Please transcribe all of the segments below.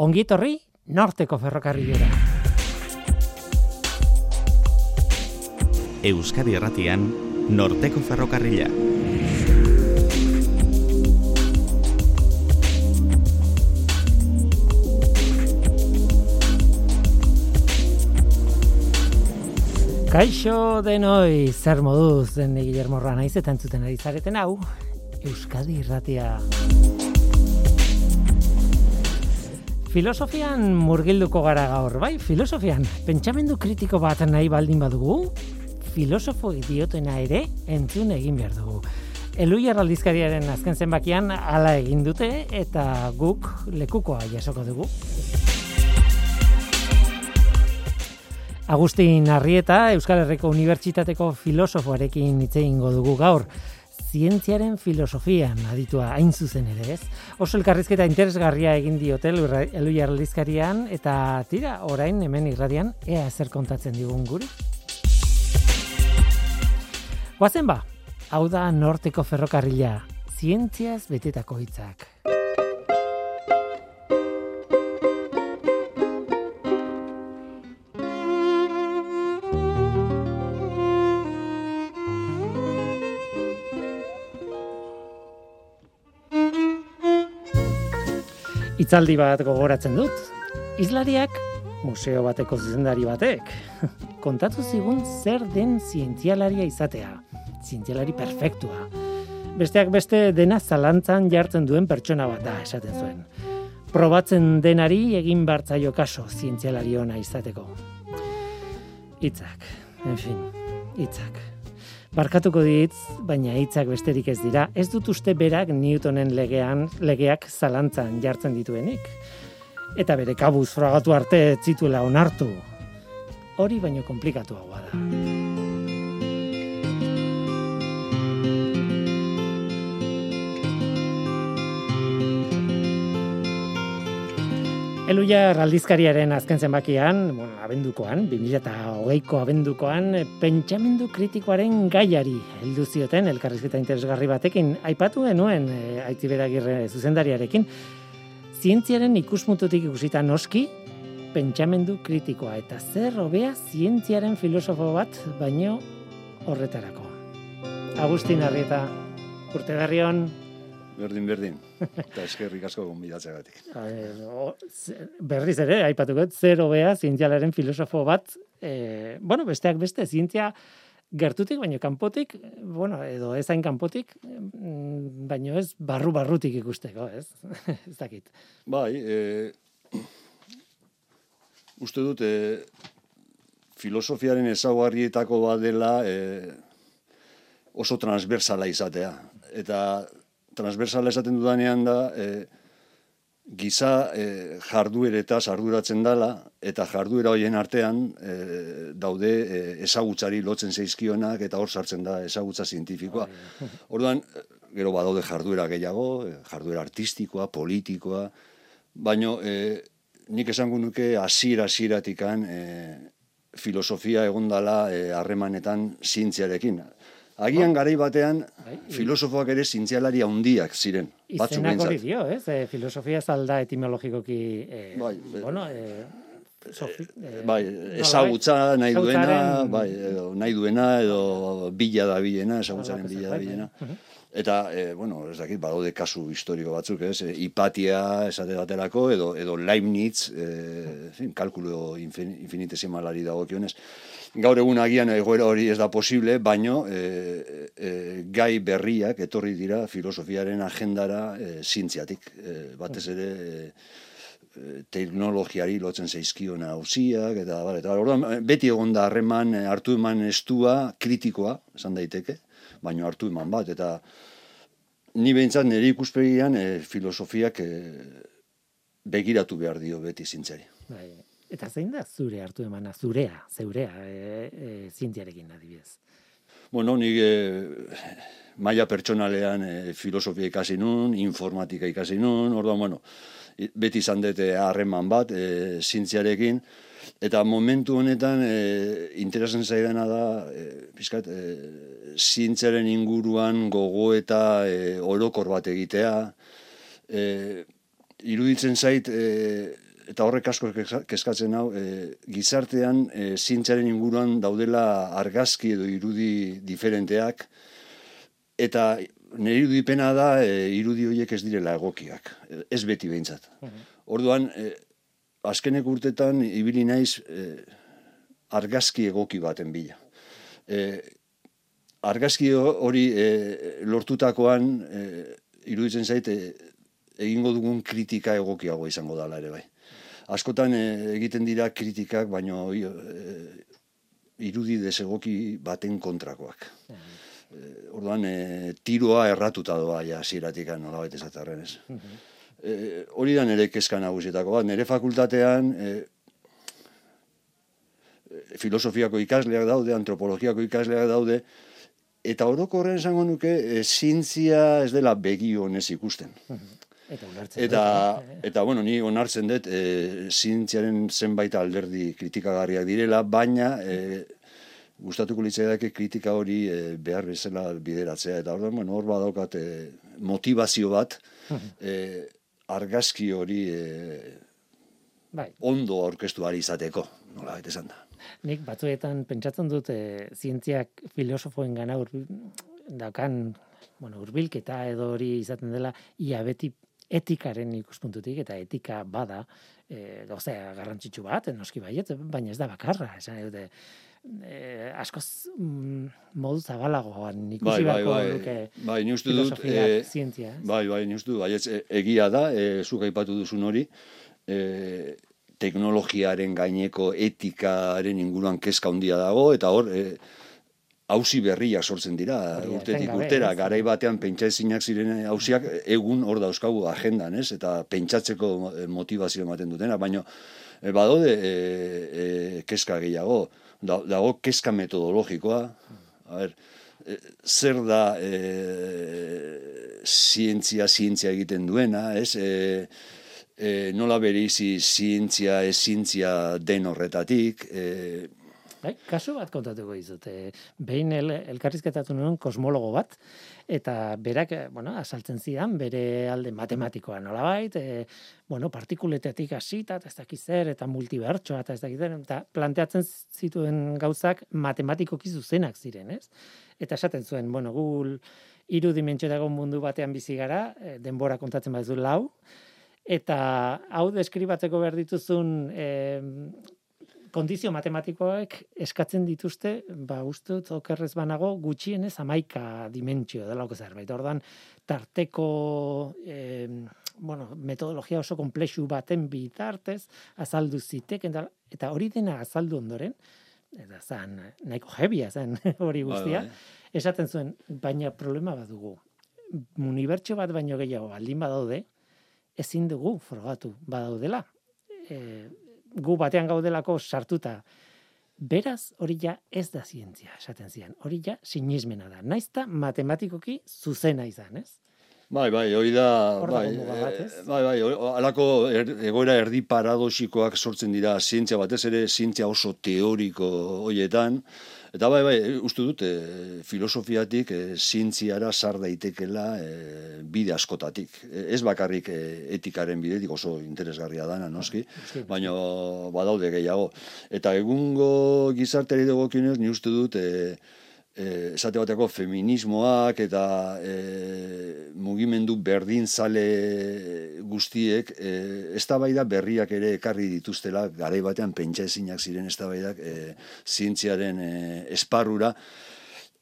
Ongitorri norteko ferrokarrilera. Euskadi Erratian norteko ferrokarrila. Kaixo denoi, zer moduz den Guillermo Ranaiz eta entzuten ari zareten hau, Euskadi Irratia. Filosofian murgilduko gara gaur, bai, filosofian, pentsamendu kritiko bat nahi baldin badugu, filosofo idiotena ere entzun egin behar dugu. Eluiar aldizkariaren azken zenbakian hala egin dute eta guk lekukoa jasoko dugu. Agustin Arrieta, Euskal Herriko Unibertsitateko filosofoarekin hitz egingo dugu gaur. Zientziaren filosofian aditua hain zuzen ere, ez? Oso elkarrizketa interesgarria egin diote elu jarlizkarian, eta tira, orain hemen irradian, ea ezer kontatzen digun guri. Guazen ba, hau da norteko ferrokarrila, zientziaz betetako hitzak. Itzaldi bat gogoratzen dut. Islariak museo bateko zuzendari batek kontatu zigun zer den zientzialaria izatea. Zientzialari perfektua. Besteak beste dena zalantzan jartzen duen pertsona bat da esaten zuen. Probatzen denari egin bartzaio kaso zientzialari ona izateko. Itzak, en fin, itzak. Barkatuko ditz, baina hitzak besterik ez dira, ez dut uste berak Newtonen legean, legeak zalantzan jartzen dituenik. Eta bere kabuz fragatu arte zituela onartu. Hori baino komplikatu da. Eluia raldizkariaren azken zenbakian, bueno, abendukoan, 2008ko abendukoan, pentsamendu kritikoaren gaiari heldu zioten elkarrizketa interesgarri batekin aipatu genuen e, Aitziberagirre zuzendariarekin zientziaren ikusmututik ikusita noski pentsamendu kritikoa eta zer hobea zientziaren filosofo bat baino horretarako. Agustin Arrieta, urte Berdin, berdin. Eta eskerrik asko gonbidatzeagatik. Berriz ere, aipatuko, zer hobea zientzialaren filosofo bat, e, bueno, besteak beste, zientzia gertutik, baino kanpotik, bueno, edo ez hain kanpotik, mm, baino ez barru-barrutik ikusteko, ez? ez dakit. Bai, e, uste dut, e, filosofiaren ezaguarrietako bat dela e, oso transversala izatea. Eta transversala esaten dudanean da, e, giza e, jardueretaz arduratzen dala, eta jarduera hoien artean e, daude e, ezagutzari lotzen zeizkionak, eta hor sartzen da ezagutza zientifikoa. Orduan, gero badaude jarduera gehiago, e, jarduera artistikoa, politikoa, baino e, nik esango nuke hasiera hasieratikan e, filosofia egondala e, harremanetan zientziarekin. Agian garai batean bai, filosofoak ere zintzialari handiak ziren. Izenak hori dio, ez? E, filosofia zalda etimologikoki... E, bai, bueno, e, Sofi, e, bai, ezagutza nahi duena, bai, edo, nahi duena, edo bila da bilena, ezagutzaren bila da bilena. Bai. Eta, e, bueno, ez dakit, badaude kasu historiko batzuk, ez, e, hipatia esate baterako, edo, edo Leibniz, e, fin, kalkulo infinitesimalari dago kionez gaur egun agian egoera hori ez da posible, baino e, e, gai berriak etorri dira filosofiaren agendara e, zintziatik. E, batez ere e, teknologiari lotzen zaizkiona hausiak, eta, bar, eta orduan, beti egon da harreman hartu eman estua kritikoa, esan daiteke, baino hartu eman bat, eta ni behintzat nire ikuspegian e, filosofiak e, begiratu behar dio beti zintzari. Bai, Eta zein da zure hartu emana, zurea, zeurea, e, e, zintiarekin adibidez? Bueno, nik e, maia pertsonalean e, filosofia ikasi nun, informatika ikasi nun, orduan, bueno, beti izan dute harreman bat e, zintziarekin, eta momentu honetan e, interesan zaidana da, e, pizkat, e, zintziaren inguruan gogo eta e, orokor bat egitea, e, iruditzen zait, e, eta horrek asko keskatzen hau, e, gizartean e, zientziaren inguruan daudela argazki edo irudi diferenteak, eta nire irudipena da e, irudi horiek ez direla egokiak, ez beti behintzat. Orduan, e, azkenek urtetan ibili naiz e, argazki egoki baten bila. E, argazki ho- hori e, lortutakoan e, iruditzen zait e, egingo dugun kritika egokiago izango dela ere bai. Askotan e, egiten dira kritikak, baino e, irudi desegoki baten kontrakoak. E, orduan, e, tiroa erratuta doa ja hasieratik nolabait esatarren ez. E, hori da nire kezka nagusietako bat. Nire fakultatean e, filosofiako ikasleak daude, antropologiako ikasleak daude, eta orokorren esango nuke e, zientzia ez dela begi honez ikusten. Ulertzen. Eta, dut, eh? eta bueno, ni onartzen dut e, zientziaren zenbait alderdi kritikagarriak direla, baina e, gustatuko litzaidake kritika hori e, behar bezala bideratzea. Eta orduan, bueno, hor badaukat e, motivazio bat, e, argazki hori e, Bai, ondo aurkeztu ari izateko, nola esan da. nik batzuetan pentsatzen dut e, zientziak filosofoen gana daukan, bueno, urbilketa edo hori izaten dela, ia beti etikaren ikuspuntutik, eta etika bada, e, gauzea garrantzitsu bat, noski baiet, baina ez da bakarra, esan nahi dute, e, askoz mm, modu zabalagoan ikusi Bai, bai, bai. luke Bai, ni uste dut, filosofiak, eh, zientzia. ez? Bai, bai, dut, baietz, e, egia da, e, zuk aipatu duzun hori, e, teknologiaren gaineko etikaren inguruan kezka handia dago, eta hor, e, hausi berriak sortzen dira, Hori, urtetik urtera, ez? garai batean pentsa ezinak ziren hausiak egun hor dauzkagu agendan, ez? Eta pentsatzeko eh, motivazio ematen dutena, baina e, badaude e, e, kezka gehiago, da, dago kezka metodologikoa, a ber, e, zer da e, zientzia, zientzia egiten duena, ez? E, e, nola bereizi zientzia, ez zientzia den horretatik, e, Bai, kasu bat kontatuko dizut. E, behin el, elkarrizketatu nuen kosmologo bat, eta berak, eh, bueno, asaltzen zidan, bere alde matematikoa nolabait, e, bueno, partikuletetik hasita, eta ez dakiz zer, eta multibertsoa, eta ez dakiz zer, eta planteatzen zituen gauzak matematikoki zuzenak ziren, ez? Eta esaten zuen, bueno, gu hiru dimentsiotako mundu batean bizi gara, denbora kontatzen baduzu lau, eta hau deskribatzeko behar dituzun e, kondizio matematikoek eskatzen dituzte, ba, uste dut okerrez banago, gutxienez amaika dimentsio delako zerbait. Ordan tarteko eh, bueno, metodologia oso komplexu baten bitartez azaldu ziteken, da- eta hori dena azaldu ondoren, eta zan, nahiko jebia zen hori guztia, Bai, bai. esaten zuen, baina problema bat dugu. Unibertso bat baino gehiago baldin badaude, ezin dugu frogatu badaudela. E, gu batean gaudelako sartuta. Beraz, hori ja ez da zientzia, esaten zian. Hori ja sinismena da. Naizta matematikoki zuzena izan, ez? Bai, bai, hori da, bai, eh, bai, bai, hori- halako er, egoera erdi paradoxikoak sortzen dira zientzia batez ere zientzia oso teoriko hoietan, eta bai, bai, uste dut, e, filosofiatik e, zientziara sar daitekela e, bide askotatik. E, ez bakarrik e, etikaren bidetik oso interesgarria dana, noski, noski. baina badaude gehiago. Eta egungo gizarteari dagokionez, ni uste dut, e, esate bateko feminismoak eta e, mugimendu berdinzale guztiek e, eztabaida berriak ere ekarri dituztela garai batean pentsa ezinak ziren eztabaidak e, zientziaren e, esparrura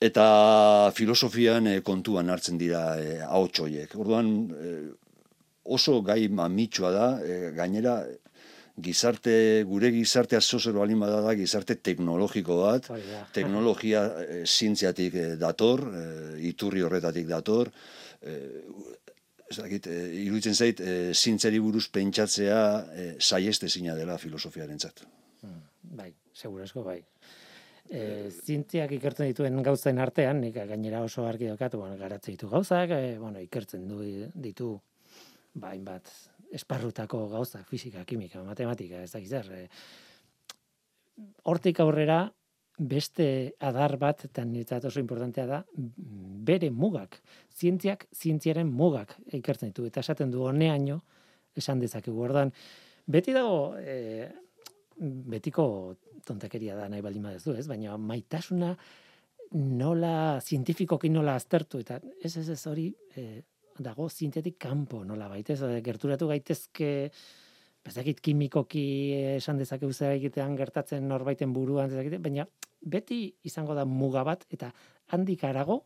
eta filosofian e, kontuan hartzen dira e, ahots horiek. Orduan e, oso gai mamitsua da, e, gainera gizarte, gure gizartea zozer balin bada da gizarte teknologiko bat, Hori da. teknologia e, zientziatik e, dator, e, iturri horretatik dator, e, ez dakit, e, iruditzen zait, e, zientzari buruz pentsatzea e, saiestezina dela filosofiarentzat. Bai, segurazko bai. E, zientziak ikertzen dituen gauzen artean, nik gainera oso argi daukat, bueno, garatzen ditu gauzak, e, bueno, ikertzen du ditu ba, hainbat esparrutako gauzak, fisika, kimika, matematika, ez dakiz zer. E, hortik aurrera beste adar bat, eta niretzat oso importantea da, bere mugak, zientziak, zientziaren mugak ikertzen ditu, eta esaten du honeaino, esan dezakegu, ordan, beti dago, e, betiko tontakeria da nahi baldin badezu, ez? Baina maitasuna nola zientifikoki nola aztertu eta ez ez ez hori e, dago zientetik kanpo nola baitez, gerturatu gaitezke bezakit kimikoki esan dezakegu zer egitean gertatzen norbaiten buruan dezakite, baina beti izango da muga bat eta handik arago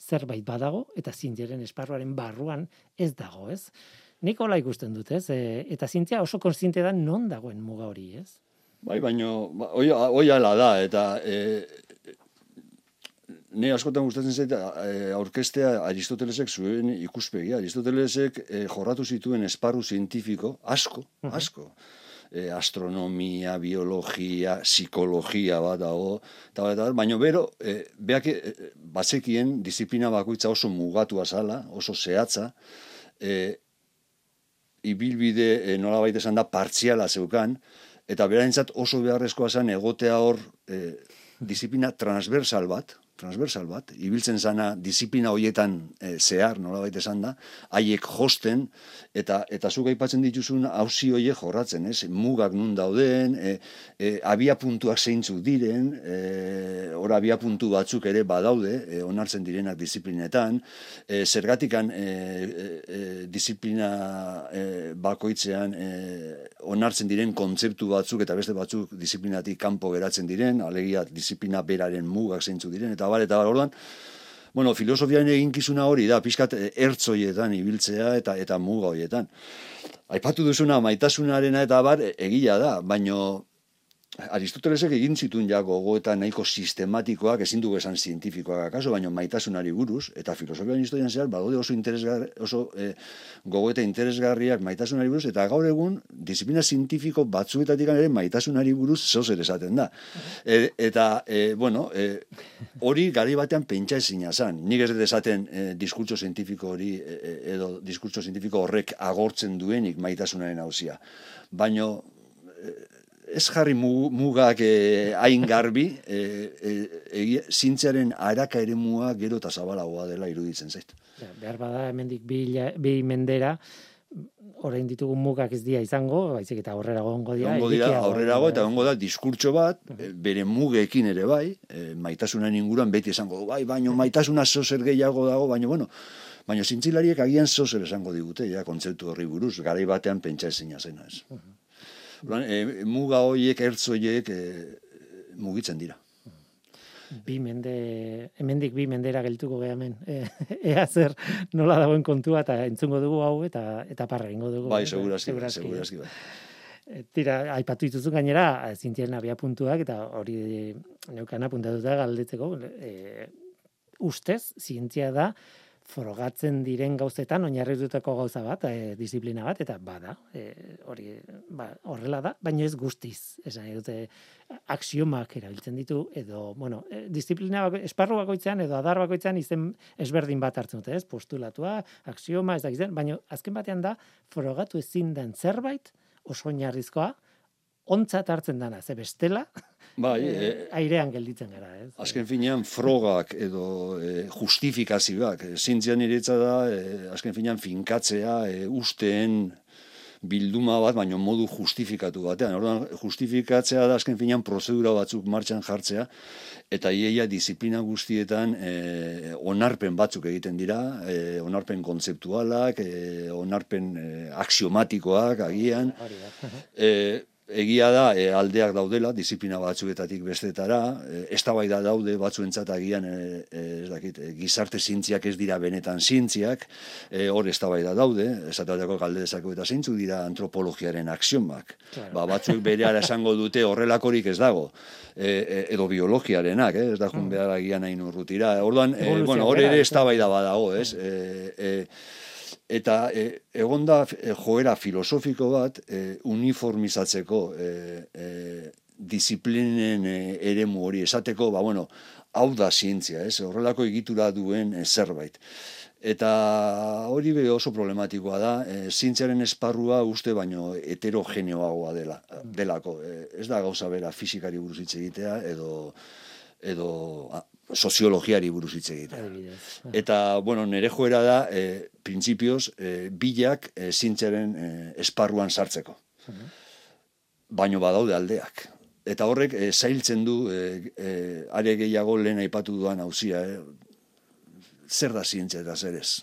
zerbait badago eta zientziaren esparruaren barruan ez dago, ez? Nik hola ikusten dut, ez? E, eta zientzia oso konstiente da non dagoen muga hori, ez? Bai, baino, ba, oi, ala da, eta e, ne askotan gustatzen zait e, aurkestea Aristotelesek zuen ikuspegia. Aristotelesek e, jorratu zituen esparru zientifiko, asko, asko. E, astronomia, biologia, psikologia bat dago, eta bat, baina bero, e, beak e, bazekien disiplina bakoitza oso mugatua zala, oso zehatza, e, ibilbide e, nola baita esan da partziala zeukan, eta beraintzat oso beharrezkoa zen egotea hor e, disiplina transversal bat, transversal bat, ibiltzen zana disiplina hoietan e, zehar, nola baita esan da, haiek josten, eta eta zuk aipatzen dituzun hausi hoie jorratzen, ez? Mugak nun dauden, e, e, abia puntuak zeintzuk diren, e, ora abia puntu batzuk ere badaude, e, onartzen direnak disiplinetan, e, zergatikan e, e, disiplina e, bakoitzean e, onartzen diren kontzeptu batzuk eta beste batzuk disiplinatik kanpo geratzen diren, alegia disiplina beraren mugak zeintzuk diren, eta bar, eta bar, orduan, bueno, filosofiaren eginkizuna hori da, pixkat eh, ertzoietan ibiltzea eta eta muga horietan. Aipatu duzuna maitasunarena eta bar egia da, baino Aristotelesek egin zituen ja gogoeta nahiko sistematikoak, ezin dugu esan zientifikoak akaso, baina maitasunari buruz, eta filosofian historian zehar, badode oso, oso eh, gogoeta interesgarriak maitasunari buruz, eta gaur egun, disiplina zientifiko batzuetatik ere maitasunari buruz zozer esaten da. E, eta, e, bueno, e, hori gari batean pentsa ezina zan. Nik ez esaten e, diskurtso zientifiko hori, e, edo diskurtso zientifiko horrek agortzen duenik maitasunaren hausia. Baina, ez jarri mugak eh, hain garbi, e, e, zintzearen araka ere mua gero eta zabalagoa dela iruditzen zait. Ja, behar bada, hemendik bi, bi mendera, orain ditugu mugak ez dia izango, baizik eta aurrera gongo dira. Gongo dira, aurrera go, eta gongo da diskurtso bat, bere mugekin ere bai, e, maitasunan inguruan beti esango du, bai, baino maitasuna zozer gehiago dago, baino, bueno, baino zintzilariek agian zozer esango digute, ja, kontzeptu horri buruz, garai batean pentsa ezin zena ez. E, muga horiek, ertz horiek e, mugitzen dira. Bi mende, hemendik bi mendera geltuko gehamen. E, ea zer nola dagoen kontua eta entzungo dugu hau eta eta parra ingo dugu. Bai, segurazki, segurazki, bai. Tira, aipatu dituzu gainera, zintien abia puntuak, eta hori neukana puntatuta galdetzeko, e, ustez, zientzia da, frogatzen diren gauzetan oinarritutako gauza bat, e, disiplina bat eta bada, e, hori ba, horrela da, baina ez guztiz, esan dute aksiomak erabiltzen ditu edo, bueno, e, disiplina bako, esparru bakoitzean edo adar bakoitzean izen ezberdin bat hartzen dute, ez? Postulatua, aksioma, ez da baina azken batean da frogatu ezin den zerbait oso oinarrizkoa ontzat hartzen dana, ze bestela, bai, e, airean gelditzen gara, ez? Azken finean, frogak edo e, justifikazioak, zintzian iretza da, e, azken finean, finkatzea, e, usteen bilduma bat, baino modu justifikatu batean. Orduan, justifikatzea da azken finean prozedura batzuk martxan jartzea, eta iaia disiplina guztietan e, onarpen batzuk egiten dira, e, onarpen kontzeptualak, e, onarpen e, aksiomatikoak agian. E, egia da e, aldeak daudela disiplina batzuetatik bestetara e, eztabaida daude batzuentzat agian e, ez dakit e, gizarte zintziak ez dira benetan zintziak e, hor eztabaida daude esatateko galde dezako eta zeintzu dira antropologiaren aksiomak claro. ba, batzuk bereara esango dute horrelakorik ez dago e, edo biologiarenak eh? ez da jun mm. behar agian hain urrutira orduan e, bueno, hor ere eztabaida badago ez e, e, eta e, egonda e, joera filosofiko bat e, uniformizatzeko e, e, disiplinen e, eremu hori esateko, ba bueno, hau da zientzia, ez? Horrelako egitura duen e, zerbait. Eta hori be oso problematikoa da, e, zientziaren esparrua uste baino heterogeneoagoa dela, delako. E, ez da gauza bera fizikari buruz hitz egitea edo edo soziologiari buruz hitz egite. Eta, bueno, nere joera da, e, printzipioz, e, bilak e, zintzaren e, esparruan sartzeko. baino badaude aldeak. Eta horrek e, zailtzen du, e, e, are gehiago lehen aipatu duan hauzia, e, zer da zientzia eta zer ez.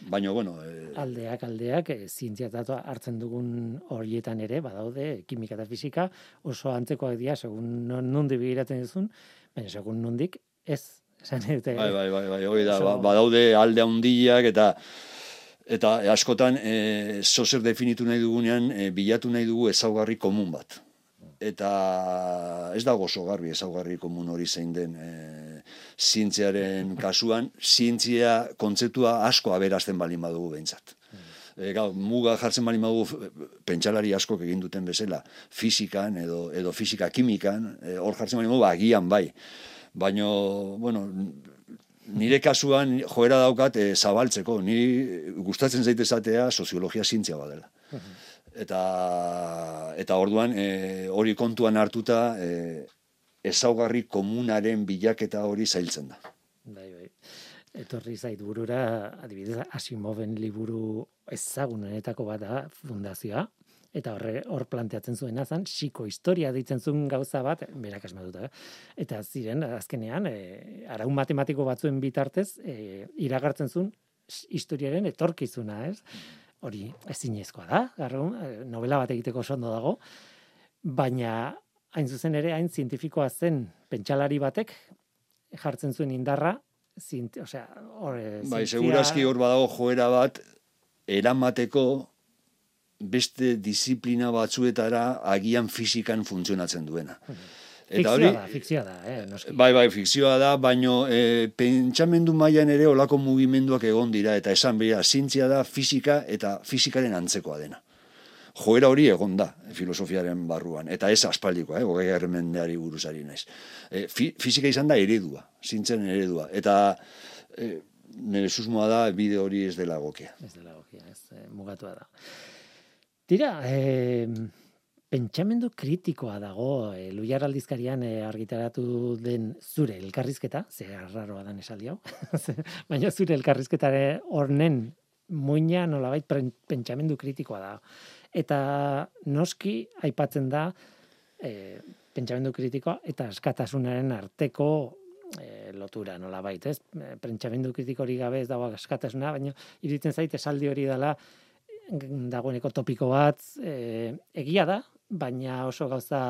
Baina, bueno... E... Aldeak, aldeak, e, zientzia hartzen dugun horietan ere, badaude, kimika eta fisika, oso antzekoak dira, segun nondi begiratzen duzun, baina segun nondik, ez. bai, bai, bai, bai, hoi da, ba, badaude alde handiak eta eta askotan e, zozer definitu nahi dugunean, e, bilatu nahi dugu ezaugarri komun bat eta ez dago oso garbi ezaugarri komun hori zein den e, zientziaren kasuan, zientzia kontzeptua asko aberazten balin badugu behintzat. E, gau, muga jartzen balin badugu pentsalari asko egin duten bezala, fizikan edo, edo fizika kimikan, e, hor jartzen balin badugu agian bai. Baina, bueno, nire kasuan joera daukat e, zabaltzeko, ni gustatzen zaitezatea soziologia zientzia badela eta eta orduan e, hori kontuan hartuta e, ezaugarri komunaren bilaketa hori zailtzen da. Bai, bai. Etorri zait burura, adibidez, Asimoven liburu ezagunenetako bat da fundazioa, eta horre, hor planteatzen zuen azan, xiko historia ditzen zuen gauza bat, berak asmatuta, eh? eta ziren, azkenean, e, araun matematiko batzuen bitartez, e, iragartzen zuen historiaren etorkizuna, ez? hori ezinezkoa da, garrun, novela bat egiteko oso dago, baina hain zuzen ere hain zientifikoa zen pentsalari batek jartzen zuen indarra, zint, osea, hor, eh, bai, segurazki hor badago joera bat eramateko beste disiplina batzuetara agian fizikan funtzionatzen duena. Eta hori, da, fikzioa da, eh, noski. Bai, bai, fikzioa da, baino e, pentsamendu mailan ere olako mugimenduak egon dira, eta esan behar, zintzia da fizika eta fizikaren antzekoa dena. Joera hori egon da, filosofiaren barruan, eta ez aspaldikoa, eh, gogei mendeari buruzari naiz. E, fizika izan da eredua, zintzen eredua, eta e, nire susmoa da, bide hori ez dela gokea. Ez dela gokea, ez e, mugatua da. Tira, eh, pentsamendu kritikoa dago e, Luiar aldizkarian e, argitaratu den zure elkarrizketa, ze arraroa dan esaldi hau, baina zure elkarrizketare hornen muina nolabait pentsamendu kritikoa da. Eta noski aipatzen da e, pentsamendu kritikoa eta askatasunaren arteko e, lotura nolabait, ez? Pentsamendu kritiko gabe ez dago askatasuna, baina iritzen zait esaldi hori dela dagoeneko topiko bat, e, egia da, baina oso gauza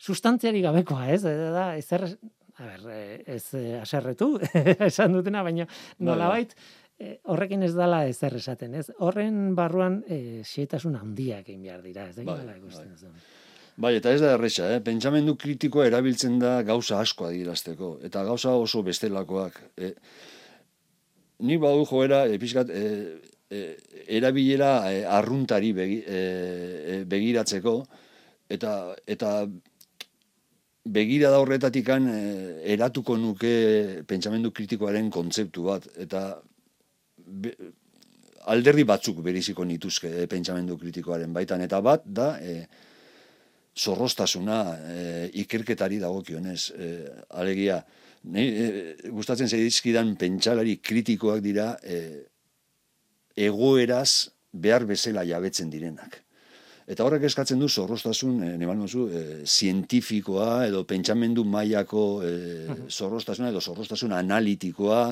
sustantziari gabekoa, ez? Da, ezer, a ber, eh, ez eh, aserretu, esan dutena, baina nolabait, eh, horrekin ez dala ezer esaten, ez? Horren barruan e, xietasun handiak egin behar dira, ez da? Bai, bai. bai, eta ez da erresa, eh? pentsamendu kritikoa erabiltzen da gauza asko adirazteko, eta gauza oso bestelakoak. E, ni badu joera, e, e, erabilera e, arruntari begi, e, begiratzeko eta eta begira da horretatikan e, eratuko nuke pentsamendu kritikoaren kontzeptu bat eta be, alderdi batzuk beriziko nituzke e, pentsamendu kritikoaren baitan eta bat da e, zorrostasuna e, ikerketari dagokionez e, alegia ne, e, gustatzen zaizkidan pentsalari kritikoak dira e, egoeraz behar bezala jabetzen direnak. Eta horrek eskatzen du zorrostasun, e, e, zientifikoa edo pentsamendu mailako e, zorrostasuna edo zorrostasun analitikoa,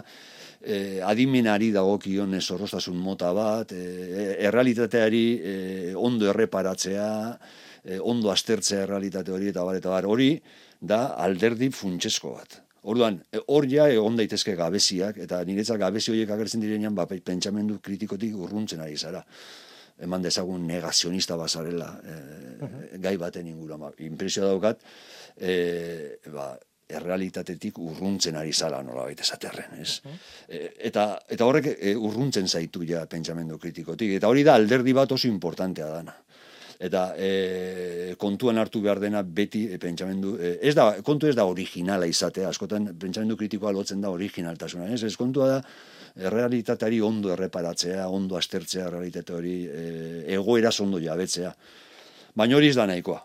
e, adimenari dagokion zorrostasun mota bat, e, errealitateari e, ondo erreparatzea, e, ondo astertzea errealitate hori eta bar, eta bar, hori da alderdi funtsesko bat. Orduan, hor ja egon daitezke gabeziak, eta niretzat gabezi horiek agertzen direnean, ba, pentsamendu kritikotik urruntzen ari zara. Eman dezagun negazionista bazarela e, gai baten ingura. Ba, impresio daukat, e, ba, errealitatetik urruntzen ari zala nola baita esaterren, ez? E, eta, eta horrek e, urruntzen zaitu ja pentsamendu kritikotik. Eta hori da alderdi bat oso importantea dana eta e, kontuan hartu behar dena beti e, pentsamendu, e, ez da, kontu ez da originala izatea, askotan pentsamendu kritikoa lotzen da originaltasuna, ez, ez kontua da, realitateari ondo erreparatzea, ondo astertzea realitate hori, e, egoera ondo jabetzea. Baina hori ez da nahikoa.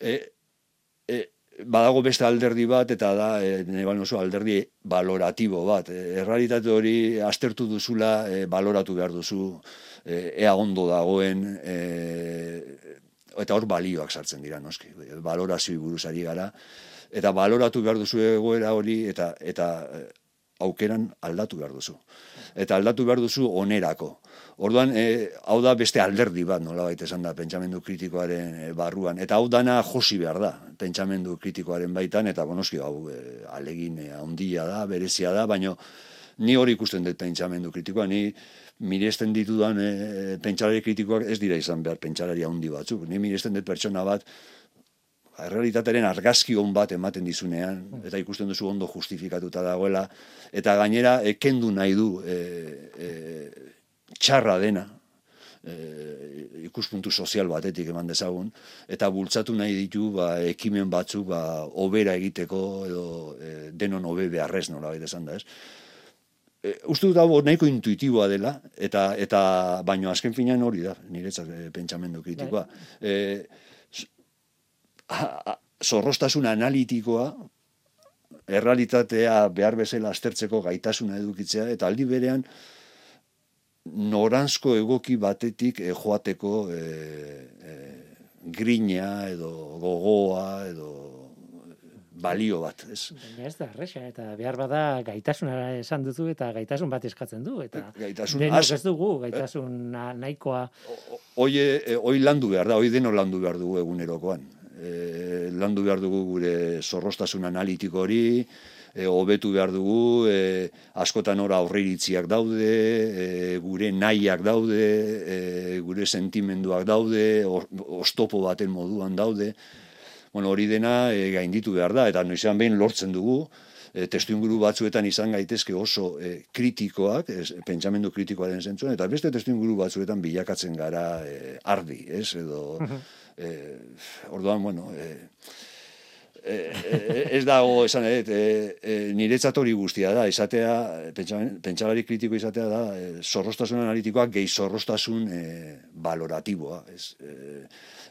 E, e, badago beste alderdi bat, eta da, e, oso alderdi baloratibo bat. E, errealitate hori astertu duzula, e, baloratu behar duzu, Eh, ea ondo dagoen, e, eta hor balioak sartzen dira, noski. Balorazio buruz ari gara, eta baloratu behar duzu egoera hori, eta, eta aukeran aldatu behar duzu. Eta aldatu behar duzu onerako. Orduan, e, hau da beste alderdi bat, nola baita esan da, pentsamendu kritikoaren e, barruan. Eta hau dana josi behar da, pentsamendu kritikoaren baitan, eta bonoski, hau e, alegin handia da, berezia da, baino ni hori ikusten dut pentsamendu kritikoa, ni miresten ditudan e, pentsalari kritikoak ez dira izan behar pentsalari handi batzuk. Ni miresten dut pertsona bat, errealitatearen argazki hon bat ematen dizunean, eta ikusten duzu ondo justifikatuta dagoela, eta gainera ekendu nahi du e, e, txarra dena, e, ikuspuntu sozial batetik eman dezagun, eta bultzatu nahi ditu ba, ekimen batzuk ba, obera egiteko edo e, denon obe beharrez nola baita esan da ez. E, uste dut hau nahiko intuitiboa dela, eta, eta baino azken finean hori da, niretzat e, pentsamendu kritikoa. E, zorrostasun analitikoa, errealitatea behar bezala aztertzeko gaitasuna edukitzea, eta aldi berean, noranzko egoki batetik e, joateko e, e, grina edo gogoa edo balio bat, ez? ez da, resa, eta behar bada gaitasuna esan duzu eta gaitasun bat eskatzen du, eta gaitasun az... ez dugu, gaitasun nahikoa. Oie, oi landu behar da, oi deno landu behar dugu egunerokoan. E, landu behar dugu gure zorrostasun analitiko hori, e, hobetu behar dugu, e, askotan ora aurreiritziak daude, e, gure nahiak daude, e, gure sentimenduak daude, ostopo baten moduan daude. Bueno, hori dena e, gainditu behar da, eta noizean behin lortzen dugu, e, testu inguru batzuetan izan gaitezke oso e, kritikoak, ez, pentsamendu kritikoaren zentzuen, eta beste testu inguru batzuetan bilakatzen gara e, ardi, ez, edo, e, orduan, bueno, e, ez dago esan edet, e, niretzat hori guztia da, izatea, pentsalari kritiko izatea da, e, zorrostasun analitikoa gehi zorrostasun e, valoratiboa. Ez, e,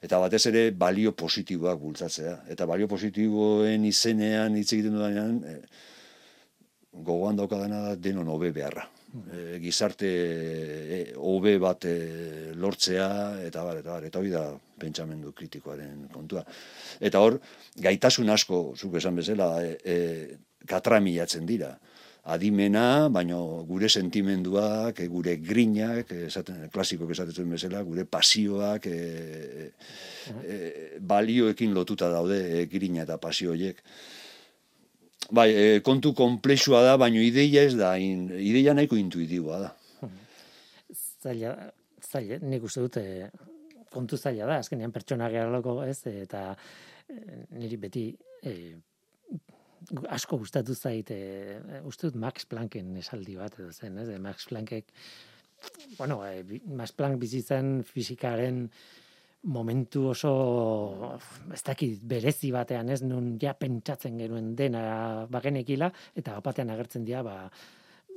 eta batez ere balio positiboak bultzatzea. Eta balio positiboen izenean hitz egiten dudanean, e, gogoan daukadana da denon hobe beharra. E, gizarte e, hobe bat e, lortzea, eta bar, eta bar, eta hori da pentsamendu kritikoaren kontua. Eta hor, gaitasun asko, zuk esan bezala, e, e, katramilatzen dira. Adimena, baino gure sentimenduak, e, gure grinak, esaten, klasikok esaten bezala, gure pasioak, e, e, balioekin lotuta daude e, grina eta pasioiek. Bai, e, kontu komplexua da, baino ideia ez da, in, ideia nahiko intuitiboa da. Zaila, zaila, nik uste dute kontu zaila da, azkenean pertsona geraloko ez, eta eh, niri beti e, asko gustatu zait, e, uste dut Max Plancken esaldi bat edo zen, ez, Max Planckek, bueno, e, Max Planck bizitzen fizikaren momentu oso ez dakit berezi batean ez nun ja pentsatzen genuen dena bagenekila eta batean agertzen dira ba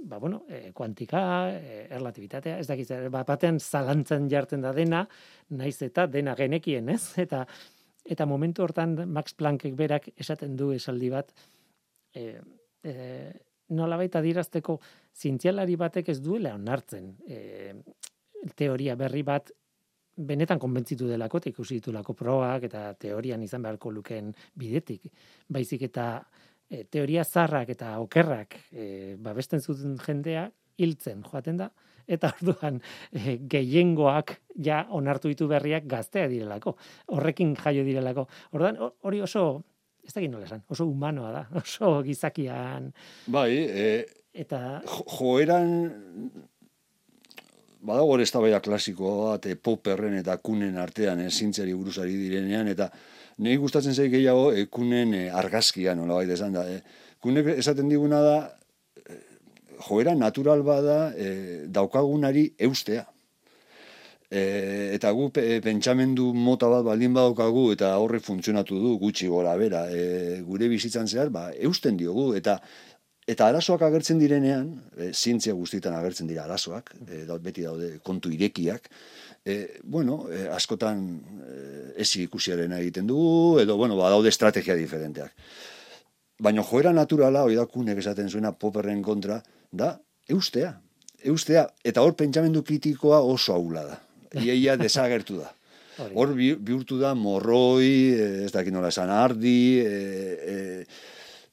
ba, bueno, e, kuantika, e, erlatibitatea, ez dakiz, ba, batean zalantzen jartzen da dena, naiz eta dena genekien, ez? Eta, eta momentu hortan Max Planckek berak esaten du esaldi bat, e, e, nola baita dirazteko zientzialari batek ez duela onartzen e, teoria berri bat benetan konbentzitu delako, ikusi ditulako proak eta teorian izan beharko lukeen bidetik. Baizik eta e, teoria zarrak eta okerrak e, babesten zuten jendea hiltzen joaten da eta orduan e, gehiengoak ja onartu ditu berriak gaztea direlako horrekin jaio direlako orduan hori oso ez da nola esan oso humanoa da oso gizakian bai e, eta joeran badago ez da klasikoa bat, e, poperren eta kunen artean, e, zintzari buruzari direnean, eta Nei gustatzen zaik gehiago ekunen e, argazkia nola baita esan da. E. Kunek esaten diguna da, e, joera natural bada e, daukagunari eustea. E, eta gu pentsamendu mota bat baldin badaukagu eta horre funtzionatu du gutxi gora bera. E, gure bizitzan zehar, ba, eusten diogu. Eta Eta arazoak agertzen direnean, e, zientzia guztietan agertzen dira arazoak, e, beti daude kontu irekiak, e, bueno, e, askotan e, ezi ikusiaren egiten dugu, edo, bueno, ba, daude estrategia diferenteak. Baina joera naturala, hori da kunek esaten zuena poperren kontra, da, eustea. Eustea, eta hor pentsamendu kritikoa oso aula da. Iaia desagertu da. Hor bi- bihurtu da morroi, eh, ez dakit nola esan, ardi, e, e,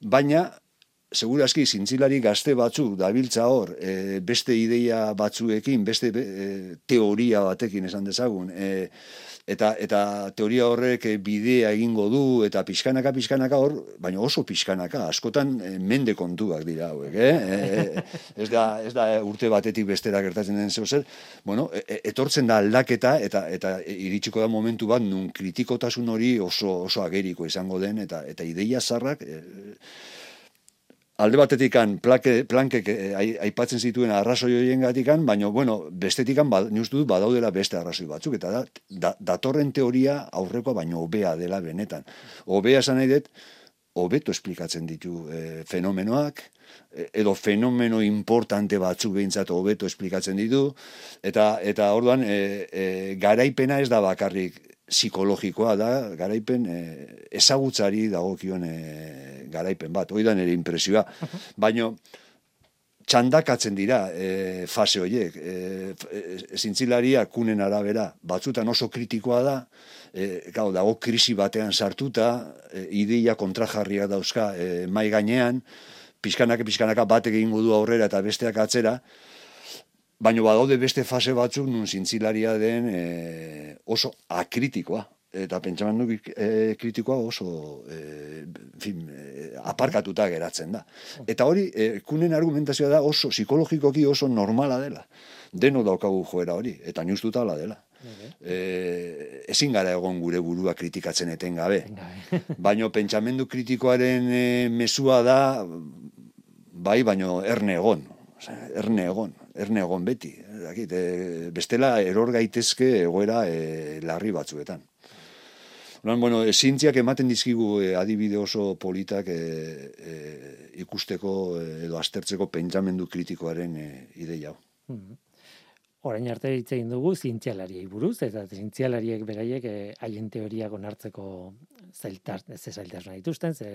baina, segurazki zintzilari gazte batzuk dabiltza hor, e, beste ideia batzuekin, beste e, teoria batekin esan dezagun, e, eta eta teoria horrek bidea egingo du eta pixkanaka pixkanaka hor baina oso pixkanaka askotan eh, mende kontuak dira hauek eh? E, ez da ez da urte batetik bestera gertatzen den zeu zer bueno e, e- etortzen da aldaketa eta eta iritsiko da momentu bat nun kritikotasun hori oso oso ageriko izango den eta eta ideia zarrak e, alde batetikan plake, plankek eh, ai- aipatzen zituen arrazoi horien gatikan, baina, bueno, bestetikan, ba, ni dut badaudela beste arrazoi batzuk, eta da, da, datorren teoria aurrekoa baino hobea dela benetan. Hobea esan nahi dut, hobeto esplikatzen ditu eh, fenomenoak, eh, edo fenomeno importante batzuk behintzat hobeto esplikatzen ditu, eta, eta orduan, e, e, garaipena ez da bakarrik psikologikoa da, garaipen e, ezagutzari dagokion e, garaipen bat, hori da nire impresioa. Baino, txandakatzen dira e, fase horiek. E, zintzilaria kunen arabera, batzutan oso kritikoa da, e, gau, dago krisi batean sartuta, e, ideia kontrajarriak dauzka e, mai gainean, pixkanaka pixkanaka batek egingo du aurrera eta besteak atzera, Baina badaude beste fase batzuk nun zintzilaria den e, oso akritikoa. Eta pentsamendu e, kritikoa oso e, fin, e, aparkatuta geratzen da. Eta hori, e, kunen argumentazioa da oso psikologikoki oso normala dela. Deno daukagu joera hori, eta ni uste dut hala dela. E, ezin gara egon gure burua kritikatzen eten gabe. Baino pentsamendu kritikoaren e, mesua da, bai, baino erne egon. Osea, erne egon, erne egon beti. Dakit, e, bestela eror gaitezke egoera e, larri batzuetan. Orduan, bueno, e, zientziak ematen dizkigu e, adibide oso politak e, e, ikusteko e, edo aztertzeko pentsamendu kritikoaren e, ideia hau. Orain arte hitz egin dugu zientzialariei buruz, eta zientzialariek beraiek eh, haien teoriak onartzeko zailtar, ez zailtasuna dituzten, ze,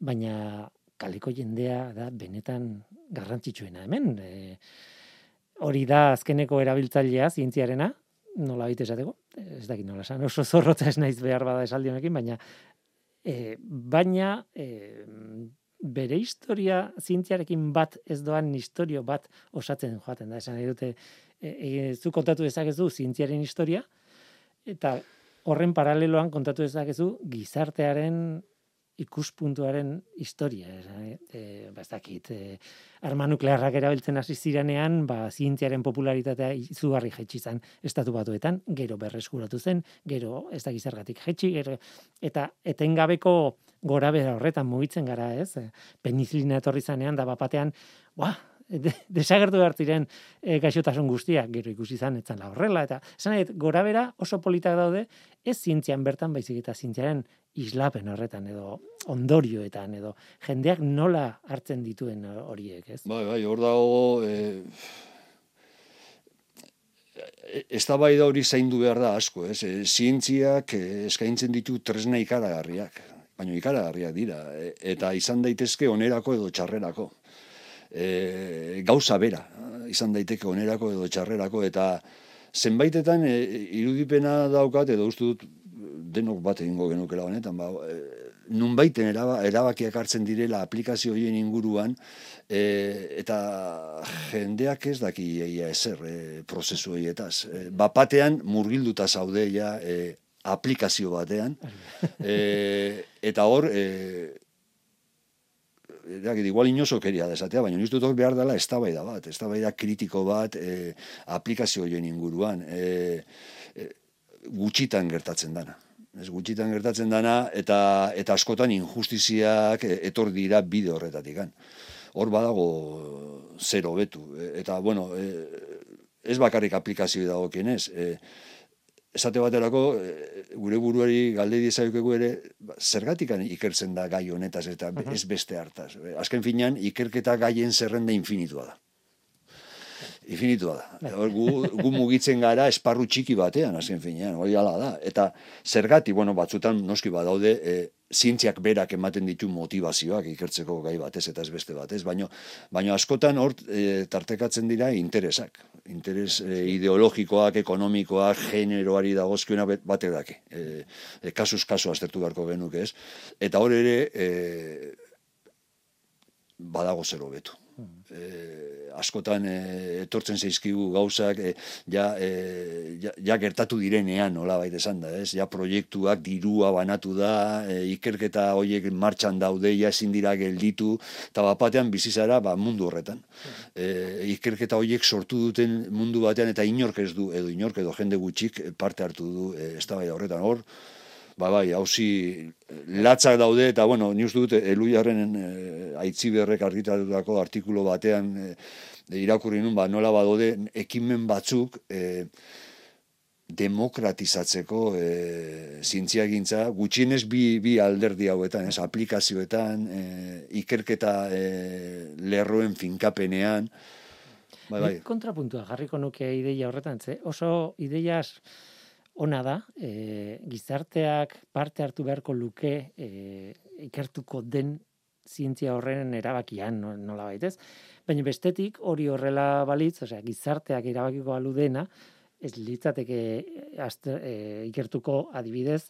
baina kaleko jendea da benetan garrantzitsuena hemen. E, hori da azkeneko erabiltzailea zientziarena, nola baita esateko, ez dakit nola esan, oso zorrotza ez naiz behar bada esaldi honekin, baina e, baina e, bere historia zientziarekin bat ez doan historio bat osatzen joaten da. Esan nahi dute, e, e, zu kontatu dezakezu zientziaren historia, eta horren paraleloan kontatu dezakezu gizartearen ikuspuntuaren historia. E, e, ba, ez dakit, e, arma nuklearrak erabiltzen hasi zirenean, ba, zientziaren popularitatea izugarri jetxi zen estatu batuetan, gero berreskuratu zen, gero ez da gizargatik jetxi, gero, eta etengabeko gorabera horretan mugitzen gara, ez? E, Penizilina etorri zanean, da bapatean, ba, de, desagertu behar ziren e, gaixotasun guztiak, gero ikusi zan, etzan la horrela, eta esan nahi dut, gorabera oso politak daude, ez zientzian bertan baizik eta zientziaren islapen horretan, edo ondorioetan, edo jendeak nola hartzen dituen horiek, ez? Bai, bai, hor dago... E, ez da bai da hori zaindu behar da asko, ez? E, zientziak e, eskaintzen ditu tresna ikaragarriak, baina ikaragarriak dira, e, eta izan daitezke onerako edo txarrerako. E, gauza bera, izan daiteke onerako edo txarrerako, eta zenbaitetan e, irudipena daukat, edo uste dut denok bat egingo genukela honetan, ba, e, nunbaiten eraba, erabakiak hartzen direla aplikazio horien inguruan, e, eta jendeak ez daki ia ezer e, prozesu horietaz. E, bapatean murgilduta zaude ja e, aplikazio batean, e, eta hor, e, dakit, igual inosokeria desatea, baina niztu hor behar dela eztabaida bat, eztabaida kritiko bat e, aplikazio horien inguruan. E, e, gutxitan gertatzen dana. Ez gutxitan gertatzen dana eta eta askotan injustiziak etor dira bide horretatik. Hor badago zero betu. E, eta, bueno, ez bakarrik aplikazio dagokienez. E, esate baterako, e, gure buruari galde diezaiokegu ere, ba, zergatik ikertzen da gai honetaz eta ez beste hartaz. Azken finean, ikerketa gaien zerrenda infinitua da infinitua da. Hor, gu, gu mugitzen gara esparru txiki batean, azken finean, hori ala da. Eta zergati, bueno, batzutan noski badaude, e, zientziak berak ematen ditu motivazioak ikertzeko gai batez eta ez beste batez, baino, baino askotan hor e, tartekatzen dira interesak. Interes e, ideologikoak, ekonomikoak, generoari dagozkiona batek dake. E, e, kasuz kasu aztertu beharko genuke ez. Eta hor ere, e, badago zer hobetu. E, askotan e, etortzen zaizkigu gauzak e, ja, e, ja, gertatu direnean nola baita esan da, ez? Ja proiektuak dirua banatu da, e, ikerketa horiek martxan daude, ja ezin dira gelditu, eta bapatean bizizara ba, mundu horretan. E, ikerketa horiek sortu duten mundu batean eta inork ez du, edo inork edo jende gutxik parte hartu du e, ez horretan. Hor, ba bai, hausi latzak daude, eta bueno, ni uste dut, eluiaren e, aitzi berrek argitaratutako artikulo batean e, irakurri nun, ba, nola badode, ekimen batzuk e, demokratizatzeko e, zintziagintza, gutxienez bi, bi alderdi hauetan, ez, aplikazioetan, e, ikerketa e, lerroen finkapenean, bai, bai. Kontrapuntua, jarriko nuke ideia horretan, ze? oso ideiaz, ona da, e, gizarteak parte hartu beharko luke e, ikertuko den zientzia horren erabakian, nola baitez. Baina bestetik hori horrela balitz, osea, gizarteak erabakiko alu dena, ez litzateke e, ikertuko adibidez,